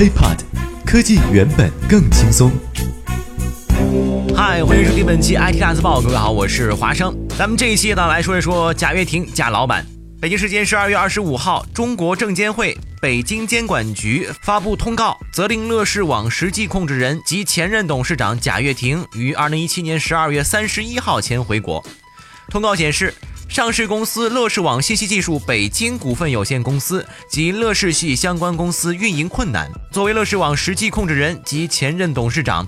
HiPod，科技原本更轻松。嗨，欢迎收听本期 IT 大字报，各位好，我是华生。咱们这一期呢来说一说贾跃亭贾老板。北京时间十二月二十五号，中国证监会、北京监管局发布通告，责令乐视网实际控制人及前任董事长贾跃亭于二零一七年十二月三十一号前回国。通告显示。上市公司乐视网信息技术北京股份有限公司及乐视系相关公司运营困难。作为乐视网实际控制人及前任董事长，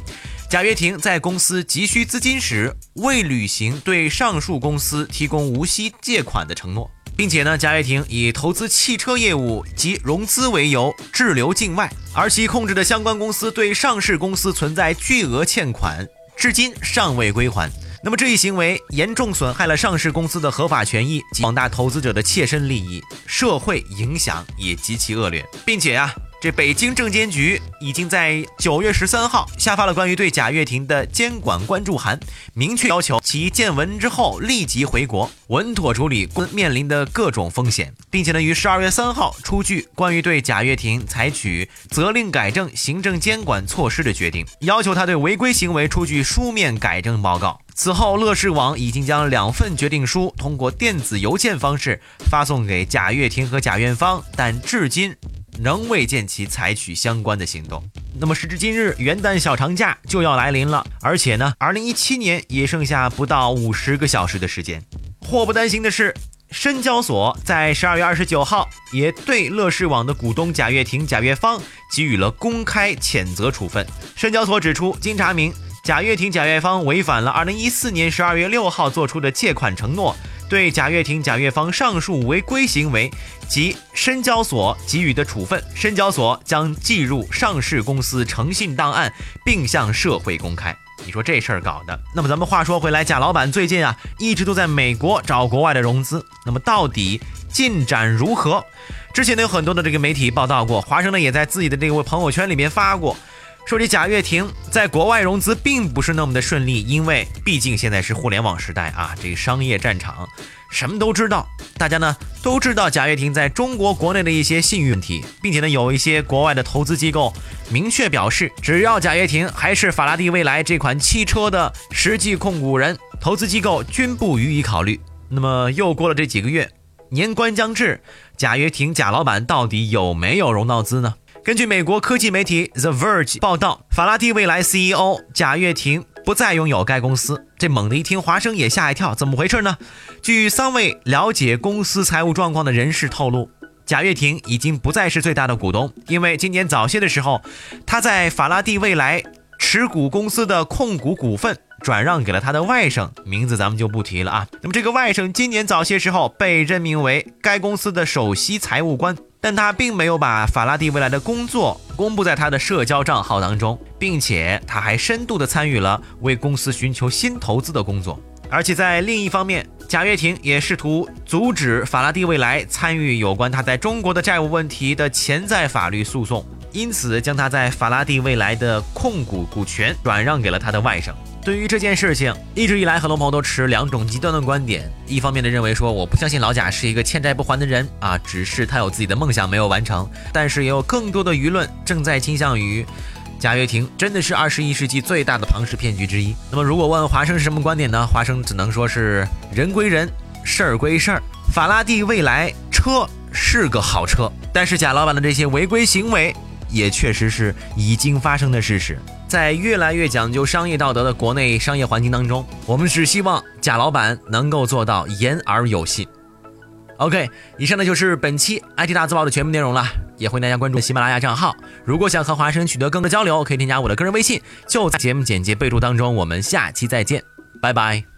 贾跃亭在公司急需资金时未履行对上述公司提供无息借款的承诺，并且呢，贾跃亭以投资汽车业务及融资为由滞留境外，而其控制的相关公司对上市公司存在巨额欠款，至今尚未归还。那么这一行为严重损害了上市公司的合法权益及广大投资者的切身利益，社会影响也极其恶劣，并且啊。这北京证监局已经在九月十三号下发了关于对贾跃亭的监管关注函，明确要求其见闻之后立即回国，稳妥处理面临的各种风险，并且呢于十二月三号出具关于对贾跃亭采取责令改正行政监管措施的决定，要求他对违规行为出具书面改正报告。此后，乐视网已经将两份决定书通过电子邮件方式发送给贾跃亭和贾院方，但至今。仍未见其采取相关的行动。那么时至今日，元旦小长假就要来临了，而且呢，二零一七年也剩下不到五十个小时的时间。祸不单行的是，深交所在十二月二十九号也对乐视网的股东贾跃亭、贾跃芳给予了公开谴责处分。深交所指出，经查明，贾跃亭、贾跃芳违反了二零一四年十二月六号作出的借款承诺。对贾跃亭、贾跃芳上述违规行为及深交所给予的处分，深交所将记入上市公司诚信档案，并向社会公开。你说这事儿搞的？那么咱们话说回来，贾老板最近啊，一直都在美国找国外的融资，那么到底进展如何？之前呢有很多的这个媒体报道过，华生呢也在自己的这个朋友圈里面发过。说这贾跃亭在国外融资并不是那么的顺利，因为毕竟现在是互联网时代啊，这个商业战场什么都知道。大家呢都知道贾跃亭在中国国内的一些信誉问题，并且呢有一些国外的投资机构明确表示，只要贾跃亭还是法拉第未来这款汽车的实际控股人，投资机构均不予以考虑。那么又过了这几个月，年关将至，贾跃亭贾老板到底有没有融到资呢？根据美国科技媒体 The Verge 报道，法拉第未来 CEO 贾跃亭不再拥有该公司。这猛地一听，华生也吓一跳，怎么回事呢？据三位了解公司财务状况的人士透露，贾跃亭已经不再是最大的股东，因为今年早些的时候，他在法拉第未来持股公司的控股股份转让给了他的外甥，名字咱们就不提了啊。那么这个外甥今年早些时候被任命为该公司的首席财务官。但他并没有把法拉第未来的工作公布在他的社交账号当中，并且他还深度的参与了为公司寻求新投资的工作。而且在另一方面，贾跃亭也试图阻止法拉第未来参与有关他在中国的债务问题的潜在法律诉讼，因此将他在法拉第未来的控股股权转让给了他的外甥。对于这件事情，一直以来很多朋友都持两种极端的观点。一方面的认为说，我不相信老贾是一个欠债不还的人啊，只是他有自己的梦想没有完成。但是也有更多的舆论正在倾向于贾跃亭真的是二十一世纪最大的庞氏骗局之一。那么如果问华生是什么观点呢？华生只能说是人归人，事儿归事儿。法拉第未来车是个好车，但是贾老板的这些违规行为也确实是已经发生的事实。在越来越讲究商业道德的国内商业环境当中，我们只希望贾老板能够做到言而有信。OK，以上呢就是本期 IT 大字报的全部内容了，也欢迎大家关注喜马拉雅账号。如果想和华生取得更多交流，可以添加我的个人微信，就在节目简介备注当中。我们下期再见，拜拜。